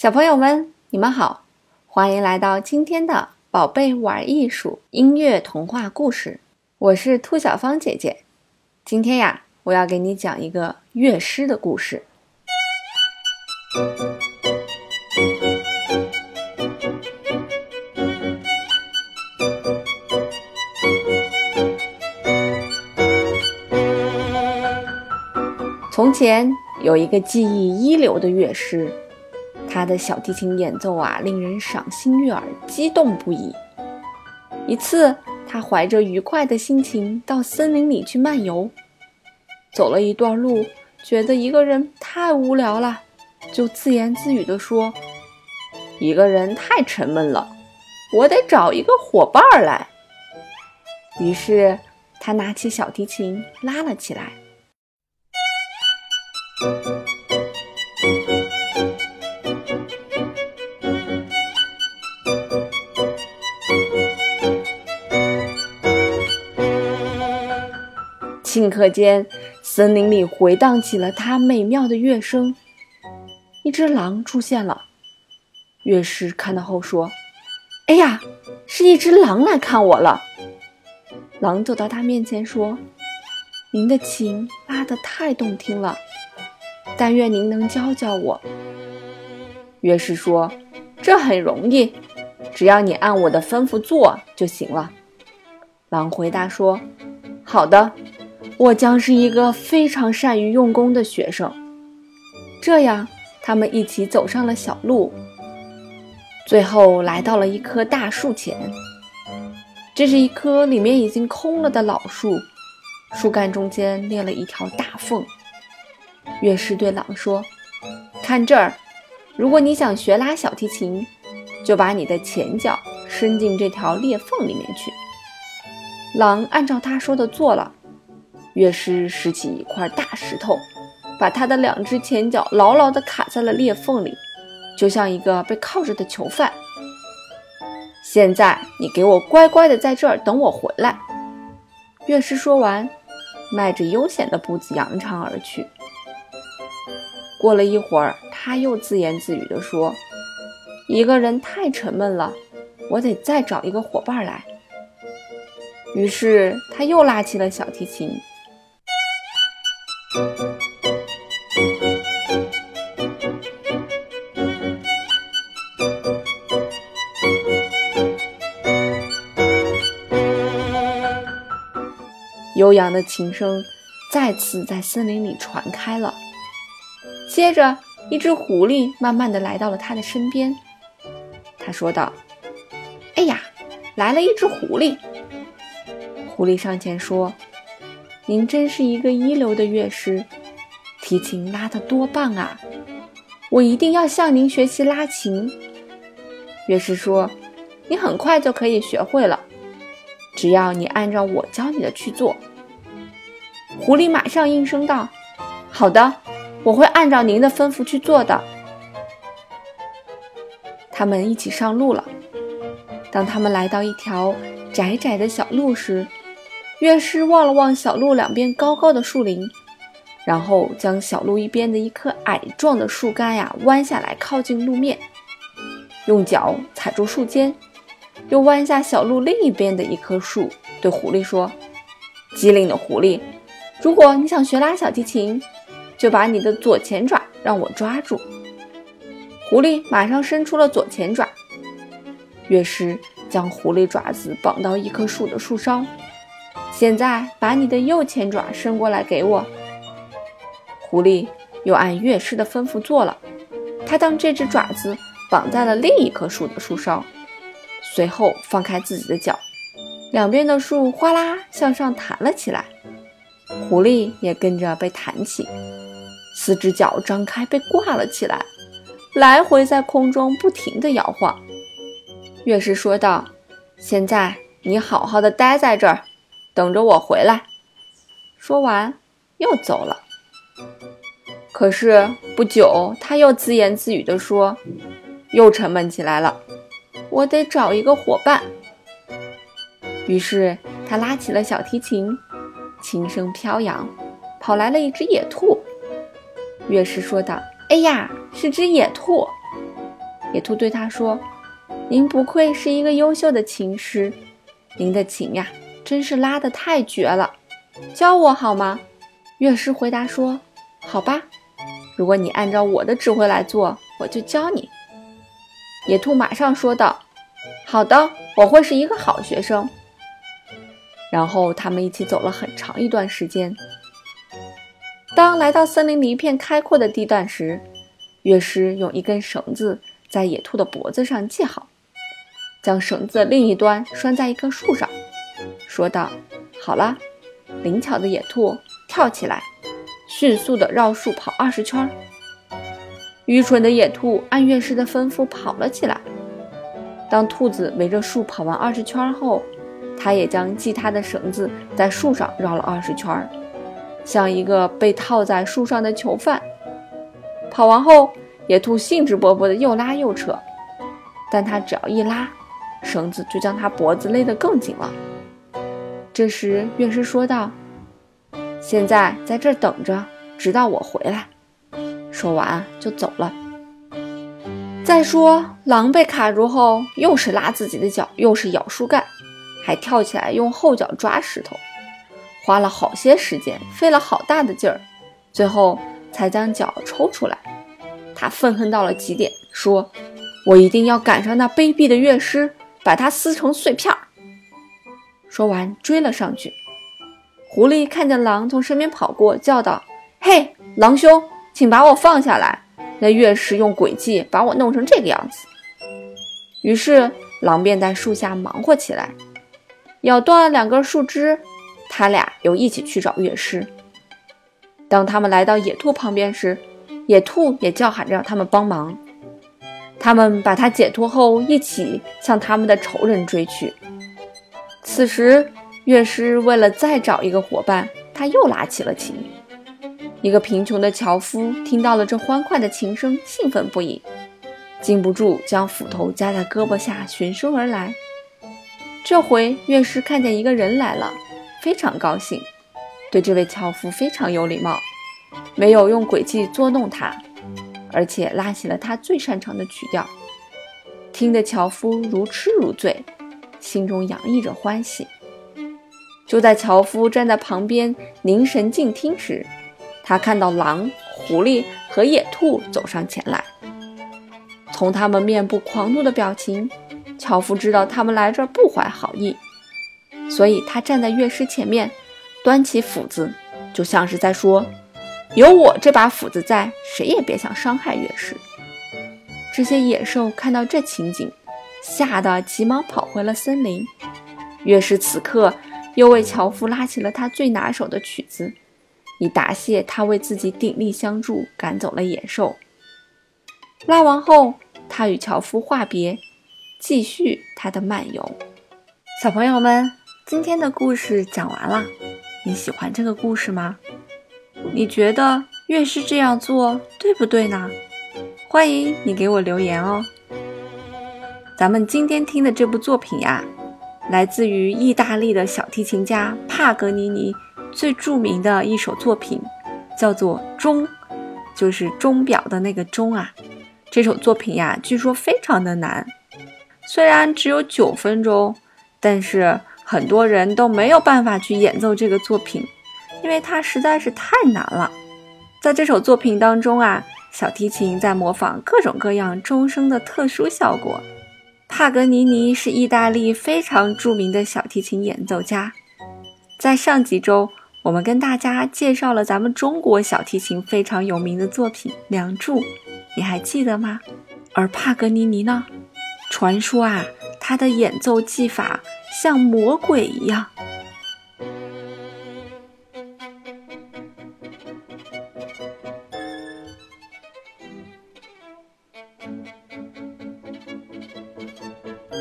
小朋友们，你们好，欢迎来到今天的宝贝玩艺术音乐童话故事。我是兔小芳姐姐。今天呀，我要给你讲一个乐师的故事。从前有一个技艺一流的乐师，他的小提琴演奏啊，令人赏心悦耳，激动不已。一次，他怀着愉快的心情到森林里去漫游，走了一段路，觉得一个人太无聊了，就自言自语地说：“一个人太沉闷了，我得找一个伙伴儿来。”于是，他拿起小提琴拉了起来。顷刻间，森林里回荡起了它美妙的乐声。一只狼出现了，乐师看到后说：“哎呀，是一只狼来看我了。”狼走到他面前说：“您的琴拉得太动听了。”但愿您能教教我。乐师说：“这很容易，只要你按我的吩咐做就行了。”狼回答说：“好的，我将是一个非常善于用功的学生。”这样，他们一起走上了小路，最后来到了一棵大树前。这是一棵里面已经空了的老树，树干中间裂了一条大缝。乐师对狼说：“看这儿，如果你想学拉小提琴，就把你的前脚伸进这条裂缝里面去。”狼按照他说的做了。乐师拾起一块大石头，把他的两只前脚牢牢地卡在了裂缝里，就像一个被铐着的囚犯。现在你给我乖乖地在这儿等我回来。”乐师说完，迈着悠闲的步子扬长而去。过了一会儿，他又自言自语地说：“一个人太沉闷了，我得再找一个伙伴来。”于是他又拉起了小提琴。悠扬的琴声再次在森林里传开了。接着，一只狐狸慢慢的来到了他的身边。他说道：“哎呀，来了一只狐狸。”狐狸上前说：“您真是一个一流的乐师，提琴拉得多棒啊！我一定要向您学习拉琴。”乐师说：“你很快就可以学会了，只要你按照我教你的去做。”狐狸马上应声道：“好的。”我会按照您的吩咐去做的。他们一起上路了。当他们来到一条窄窄的小路时，乐师望了望小路两边高高的树林，然后将小路一边的一棵矮壮的树干呀弯下来，靠近路面，用脚踩住树尖，又弯下小路另一边的一棵树，对狐狸说：“机灵的狐狸，如果你想学拉小提琴。”就把你的左前爪让我抓住。狐狸马上伸出了左前爪。乐师将狐狸爪子绑到一棵树的树梢。现在把你的右前爪伸过来给我。狐狸又按乐师的吩咐做了。他将这只爪子绑在了另一棵树的树梢，随后放开自己的脚，两边的树哗啦向上弹了起来。狐狸也跟着被弹起。四只脚张开，被挂了起来，来回在空中不停地摇晃。乐师说道：“现在你好好的待在这儿，等着我回来。”说完，又走了。可是不久，他又自言自语地说：“又沉闷起来了，我得找一个伙伴。”于是他拉起了小提琴，琴声飘扬，跑来了一只野兔。乐师说道：“哎呀，是只野兔。”野兔对他说：“您不愧是一个优秀的琴师，您的琴呀，真是拉得太绝了，教我好吗？”乐师回答说：“好吧，如果你按照我的指挥来做，我就教你。”野兔马上说道：“好的，我会是一个好学生。”然后他们一起走了很长一段时间。当来到森林里一片开阔的地段时，乐师用一根绳子在野兔的脖子上系好，将绳子的另一端拴在一棵树上，说道：“好了，灵巧的野兔跳起来，迅速地绕树跑二十圈。”愚蠢的野兔按乐师的吩咐跑了起来。当兔子围着树跑完二十圈后，它也将系它的绳子在树上绕了二十圈，像一个被套在树上的囚犯。跑完后，野兔兴致勃勃地又拉又扯，但它只要一拉，绳子就将它脖子勒得更紧了。这时，乐师说道：“现在在这等着，直到我回来。”说完就走了。再说，狼被卡住后，又是拉自己的脚，又是咬树干。还跳起来用后脚抓石头，花了好些时间，费了好大的劲儿，最后才将脚抽出来。他愤恨到了极点，说：“我一定要赶上那卑鄙的乐师，把他撕成碎片。”说完追了上去。狐狸看见狼从身边跑过，叫道：“嘿，狼兄，请把我放下来！那乐师用诡计把我弄成这个样子。”于是狼便在树下忙活起来。咬断了两根树枝，他俩又一起去找乐师。当他们来到野兔旁边时，野兔也叫喊着让他们帮忙。他们把他解脱后，一起向他们的仇人追去。此时，乐师为了再找一个伙伴，他又拉起了琴。一个贫穷的樵夫听到了这欢快的琴声，兴奋不已，禁不住将斧头夹在胳膊下，循声而来。这回乐师看见一个人来了，非常高兴，对这位樵夫非常有礼貌，没有用诡计捉弄他，而且拉起了他最擅长的曲调，听得樵夫如痴如醉，心中洋溢着欢喜。就在樵夫站在旁边凝神静听时，他看到狼、狐狸和野兔走上前来，从他们面部狂怒的表情。樵夫知道他们来这儿不怀好意，所以他站在乐师前面，端起斧子，就像是在说：“有我这把斧子在，谁也别想伤害乐师。”这些野兽看到这情景，吓得急忙跑回了森林。乐师此刻又为樵夫拉起了他最拿手的曲子，以答谢他为自己鼎力相助，赶走了野兽。拉完后，他与樵夫话别。继续他的漫游，小朋友们，今天的故事讲完了，你喜欢这个故事吗？你觉得乐师这样做对不对呢？欢迎你给我留言哦。咱们今天听的这部作品呀，来自于意大利的小提琴家帕格尼尼最著名的一首作品，叫做《钟》，就是钟表的那个钟啊。这首作品呀，据说非常的难。虽然只有九分钟，但是很多人都没有办法去演奏这个作品，因为它实在是太难了。在这首作品当中啊，小提琴在模仿各种各样钟声的特殊效果。帕格尼尼是意大利非常著名的小提琴演奏家。在上几周，我们跟大家介绍了咱们中国小提琴非常有名的作品《梁祝》，你还记得吗？而帕格尼尼呢？传说啊，他的演奏技法像魔鬼一样。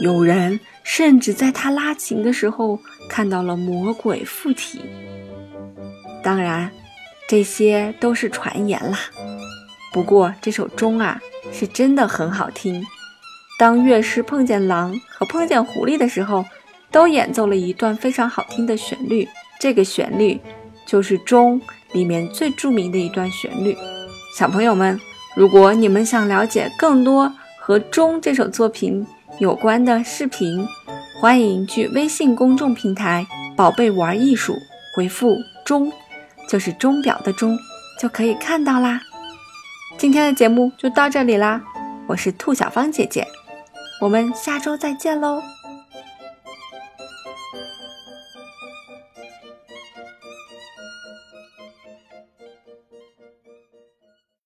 有人甚至在他拉琴的时候看到了魔鬼附体。当然，这些都是传言啦。不过这首钟啊，是真的很好听。当乐师碰见狼和碰见狐狸的时候，都演奏了一段非常好听的旋律。这个旋律就是钟里面最著名的一段旋律。小朋友们，如果你们想了解更多和钟这首作品有关的视频，欢迎去微信公众平台“宝贝玩艺术”回复“钟”，就是钟表的钟，就可以看到啦。今天的节目就到这里啦，我是兔小芳姐姐，我们下周再见喽。